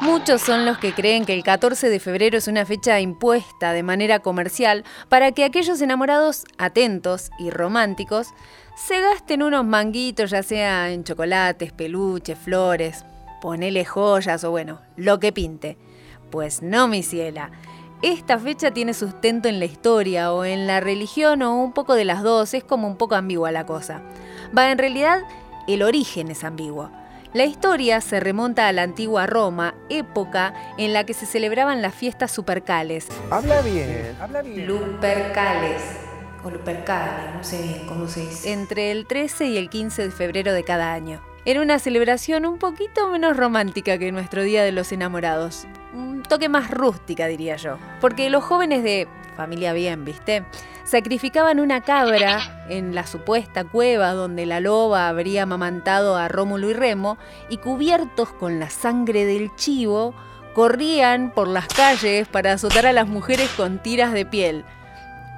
Muchos son los que creen que el 14 de febrero es una fecha impuesta de manera comercial para que aquellos enamorados atentos y románticos se gasten unos manguitos, ya sea en chocolates, peluches, flores, ponele joyas o bueno, lo que pinte. Pues no, mi ciela. Esta fecha tiene sustento en la historia o en la religión o un poco de las dos, es como un poco ambigua la cosa. Va, en realidad, el origen es ambiguo. La historia se remonta a la antigua Roma, época en la que se celebraban las fiestas supercales. Habla bien, habla bien. Lupercales. O Lupercales, no sé bien cómo se dice. Entre el 13 y el 15 de febrero de cada año. Era una celebración un poquito menos romántica que nuestro Día de los Enamorados. Un toque más rústica, diría yo. Porque los jóvenes de familia bien, ¿viste? Sacrificaban una cabra en la supuesta cueva donde la loba habría amamantado a Rómulo y Remo y cubiertos con la sangre del chivo, corrían por las calles para azotar a las mujeres con tiras de piel.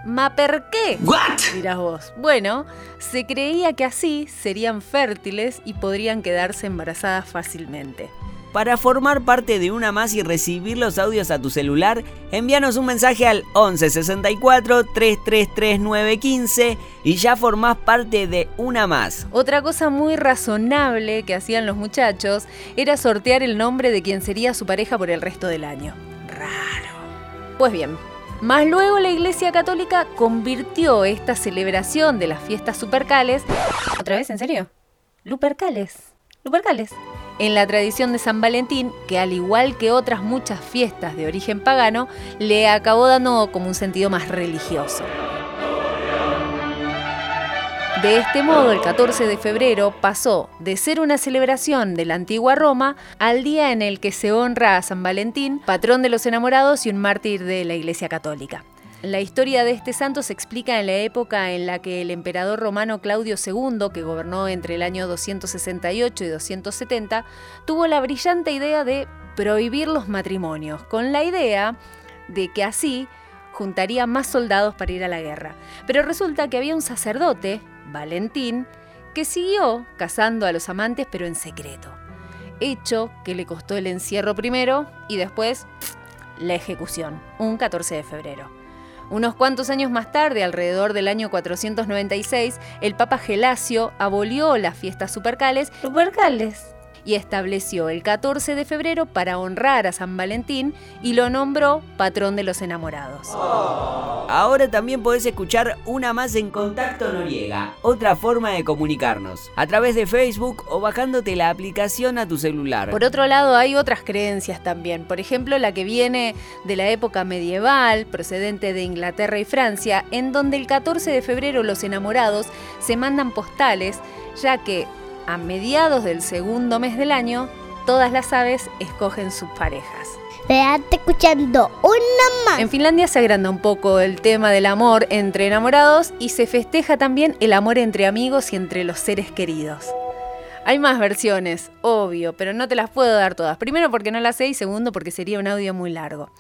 ¿Ma per qué? ¿What? Dirás vos. Bueno, se creía que así serían fértiles y podrían quedarse embarazadas fácilmente. Para formar parte de una más y recibir los audios a tu celular, envíanos un mensaje al 11 64 333 915 y ya formás parte de una más. Otra cosa muy razonable que hacían los muchachos era sortear el nombre de quien sería su pareja por el resto del año. Raro. Pues bien, más luego la Iglesia Católica convirtió esta celebración de las fiestas supercales. ¿Otra vez? ¿En serio? Lupercales. Lupercales. En la tradición de San Valentín, que al igual que otras muchas fiestas de origen pagano, le acabó dando como un sentido más religioso. De este modo, el 14 de febrero pasó de ser una celebración de la antigua Roma al día en el que se honra a San Valentín, patrón de los enamorados y un mártir de la Iglesia Católica. La historia de este santo se explica en la época en la que el emperador romano Claudio II, que gobernó entre el año 268 y 270, tuvo la brillante idea de prohibir los matrimonios, con la idea de que así juntaría más soldados para ir a la guerra. Pero resulta que había un sacerdote, Valentín, que siguió casando a los amantes pero en secreto. Hecho que le costó el encierro primero y después la ejecución, un 14 de febrero. Unos cuantos años más tarde, alrededor del año 496, el Papa Gelasio abolió las fiestas supercales, supercales y estableció el 14 de febrero para honrar a San Valentín y lo nombró patrón de los enamorados. Ahora también podés escuchar una más en Contacto Noriega, otra forma de comunicarnos, a través de Facebook o bajándote la aplicación a tu celular. Por otro lado, hay otras creencias también, por ejemplo la que viene de la época medieval, procedente de Inglaterra y Francia, en donde el 14 de febrero los enamorados se mandan postales, ya que a mediados del segundo mes del año, todas las aves escogen sus parejas. Quédate escuchando una más. En Finlandia se agranda un poco el tema del amor entre enamorados y se festeja también el amor entre amigos y entre los seres queridos. Hay más versiones, obvio, pero no te las puedo dar todas. Primero porque no las sé y segundo porque sería un audio muy largo.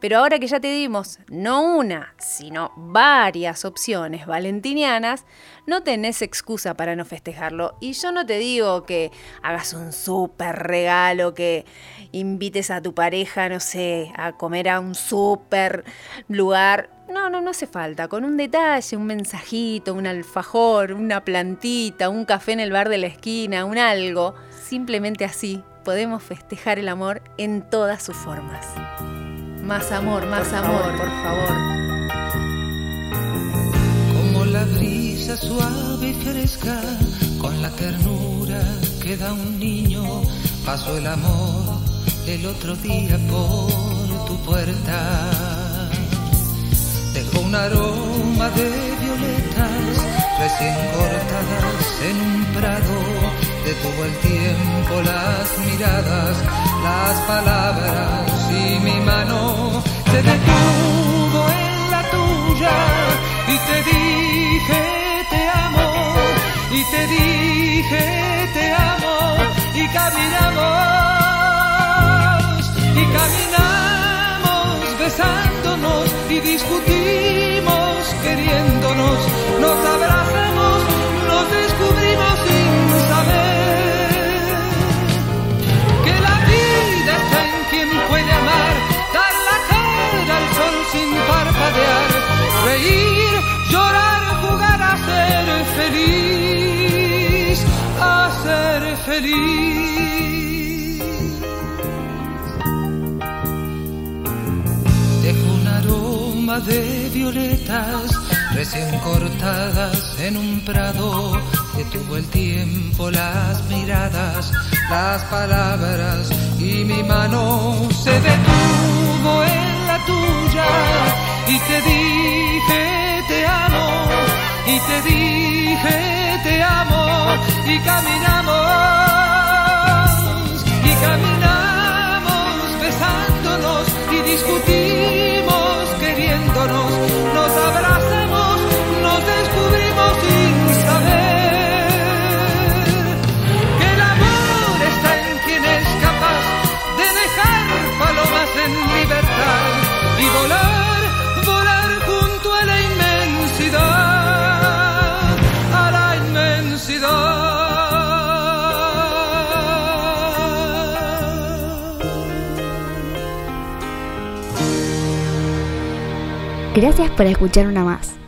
Pero ahora que ya te dimos no una, sino varias opciones valentinianas, no tenés excusa para no festejarlo. Y yo no te digo que hagas un súper regalo, que invites a tu pareja, no sé, a comer a un súper lugar. No, no, no hace falta. Con un detalle, un mensajito, un alfajor, una plantita, un café en el bar de la esquina, un algo. Simplemente así podemos festejar el amor en todas sus formas. Más amor, más amor, por favor. Como la brisa suave y fresca, con la ternura que da un niño, pasó el amor el otro día por tu puerta. Dejó un aroma de violetas recién cortadas en un prado. Detuvo el tiempo, las miradas, las palabras y mi mano se detuvo en la tuya y te dije te amo y te dije te amo y caminamos y caminamos besándonos y discutimos feliz. Dejo un aroma de violetas recién cortadas en un prado. Detuvo el tiempo, las miradas, las palabras y mi mano se detuvo en la tuya y te dije te amo y te dije te amo y caminamos Gracias por escuchar una más.